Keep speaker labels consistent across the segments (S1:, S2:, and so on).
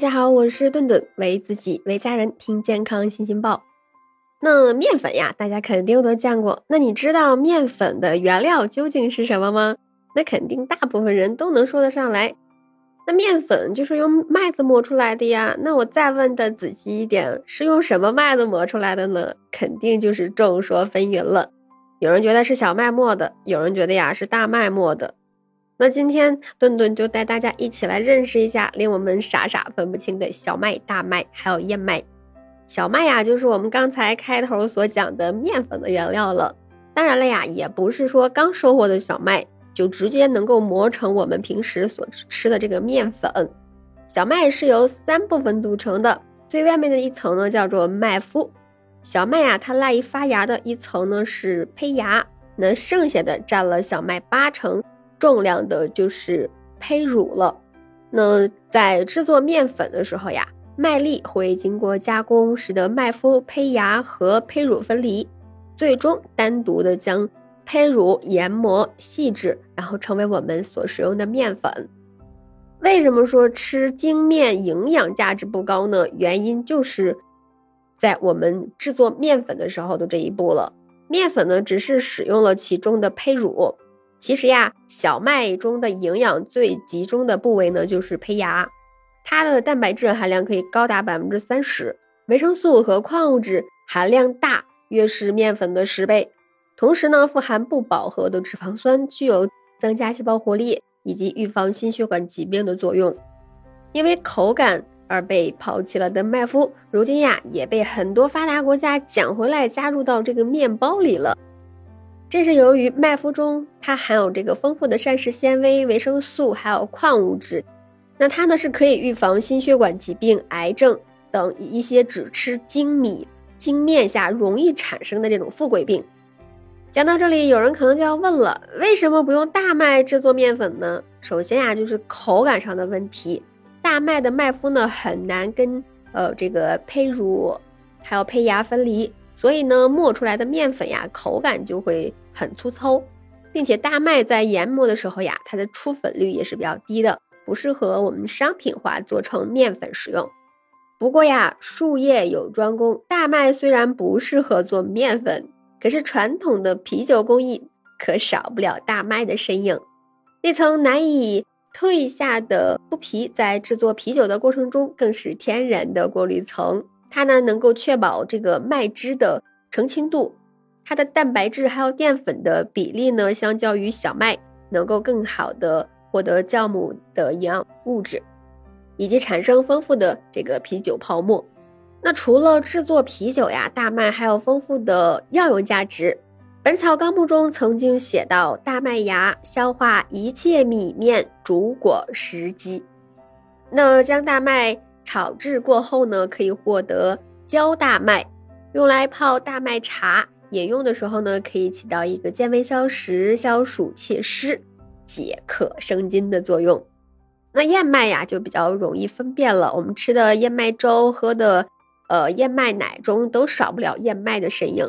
S1: 大家好，我是顿顿，为自己为家人听健康新鲜报。那面粉呀，大家肯定都见过。那你知道面粉的原料究竟是什么吗？那肯定大部分人都能说得上来。那面粉就是用麦子磨出来的呀。那我再问的仔细一点，是用什么麦子磨出来的呢？肯定就是众说纷纭了。有人觉得是小麦磨的，有人觉得呀是大麦磨的。那今天顿顿就带大家一起来认识一下令我们傻傻分不清的小麦、大麦还有燕麦。小麦呀，就是我们刚才开头所讲的面粉的原料了。当然了呀，也不是说刚收获的小麦。就直接能够磨成我们平时所吃的这个面粉。小麦是由三部分组成的，最外面的一层呢叫做麦麸。小麦啊，它赖以发芽的一层呢是胚芽，那剩下的占了小麦八成重量的就是胚乳了。那在制作面粉的时候呀，麦粒会经过加工，使得麦麸、胚芽和胚乳分离，最终单独的将。胚乳研磨细致，然后成为我们所使用的面粉。为什么说吃精面营养价值不高呢？原因就是在我们制作面粉的时候的这一步了。面粉呢，只是使用了其中的胚乳。其实呀，小麦中的营养最集中的部位呢，就是胚芽，它的蛋白质含量可以高达百分之三十，维生素和矿物质含量大约是面粉的十倍。同时呢，富含不饱和的脂肪酸，具有增加细胞活力以及预防心血管疾病的作用。因为口感而被抛弃了的麦麸，如今呀也被很多发达国家捡回来加入到这个面包里了。这是由于麦麸中它含有这个丰富的膳食纤维、维生素还有矿物质，那它呢是可以预防心血管疾病、癌症等一些只吃精米精面下容易产生的这种富贵病。讲到这里，有人可能就要问了：为什么不用大麦制作面粉呢？首先呀，就是口感上的问题。大麦的麦麸呢，很难跟呃这个胚乳还有胚芽分离，所以呢，磨出来的面粉呀，口感就会很粗糙，并且大麦在研磨的时候呀，它的出粉率也是比较低的，不适合我们商品化做成面粉使用。不过呀，术业有专攻，大麦虽然不适合做面粉。可是传统的啤酒工艺可少不了大麦的身影，那层难以褪下的麸皮在制作啤酒的过程中更是天然的过滤层，它呢能够确保这个麦汁的澄清度，它的蛋白质还有淀粉的比例呢，相较于小麦能够更好的获得酵母的营养物质，以及产生丰富的这个啤酒泡沫。那除了制作啤酒呀，大麦还有丰富的药用价值。《本草纲目》中曾经写到，大麦芽消化一切米面、煮果食鸡。那将大麦炒制过后呢，可以获得焦大麦，用来泡大麦茶饮用的时候呢，可以起到一个健胃消食、消暑祛湿、解渴生津的作用。那燕麦呀，就比较容易分辨了。我们吃的燕麦粥，喝的。呃，燕麦奶中都少不了燕麦的身影。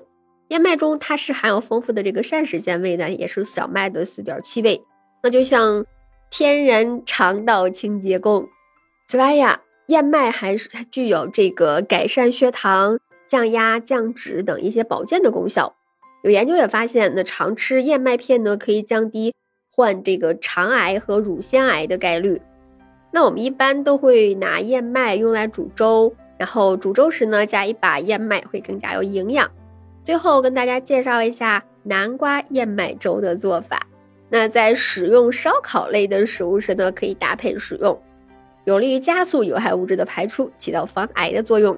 S1: 燕麦中它是含有丰富的这个膳食纤维的，也是小麦的四点七倍。那就像天然肠道清洁工。此外呀，燕麦还是它具有这个改善血糖、降压、降脂等一些保健的功效。有研究也发现，那常吃燕麦片呢，可以降低患这个肠癌和乳腺癌的概率。那我们一般都会拿燕麦用来煮粥。然后煮粥时呢，加一把燕麦会更加有营养。最后跟大家介绍一下南瓜燕麦粥的做法。那在使用烧烤类的食物时呢，可以搭配使用，有利于加速有害物质的排出，起到防癌的作用。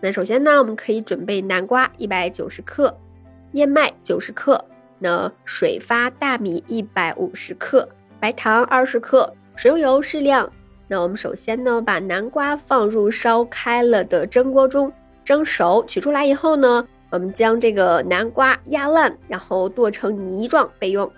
S1: 那首先呢，我们可以准备南瓜一百九十克，燕麦九十克，那水发大米一百五十克，白糖二十克，食用油适量。那我们首先呢，把南瓜放入烧开了的蒸锅中蒸熟，取出来以后呢，我们将这个南瓜压烂，然后剁成泥状备用。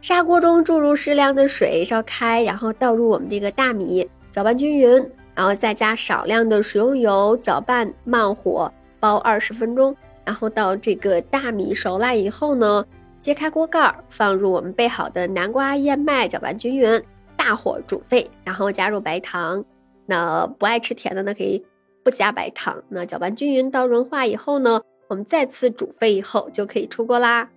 S1: 砂锅中注入适量的水，烧开，然后倒入我们这个大米，搅拌均匀，然后再加少量的食用油，搅拌慢火煲二十分钟。然后到这个大米熟烂以后呢，揭开锅盖，放入我们备好的南瓜燕麦，搅拌均匀。大火煮沸，然后加入白糖，那不爱吃甜的呢，可以不加白糖。那搅拌均匀到融化以后呢，我们再次煮沸以后就可以出锅啦。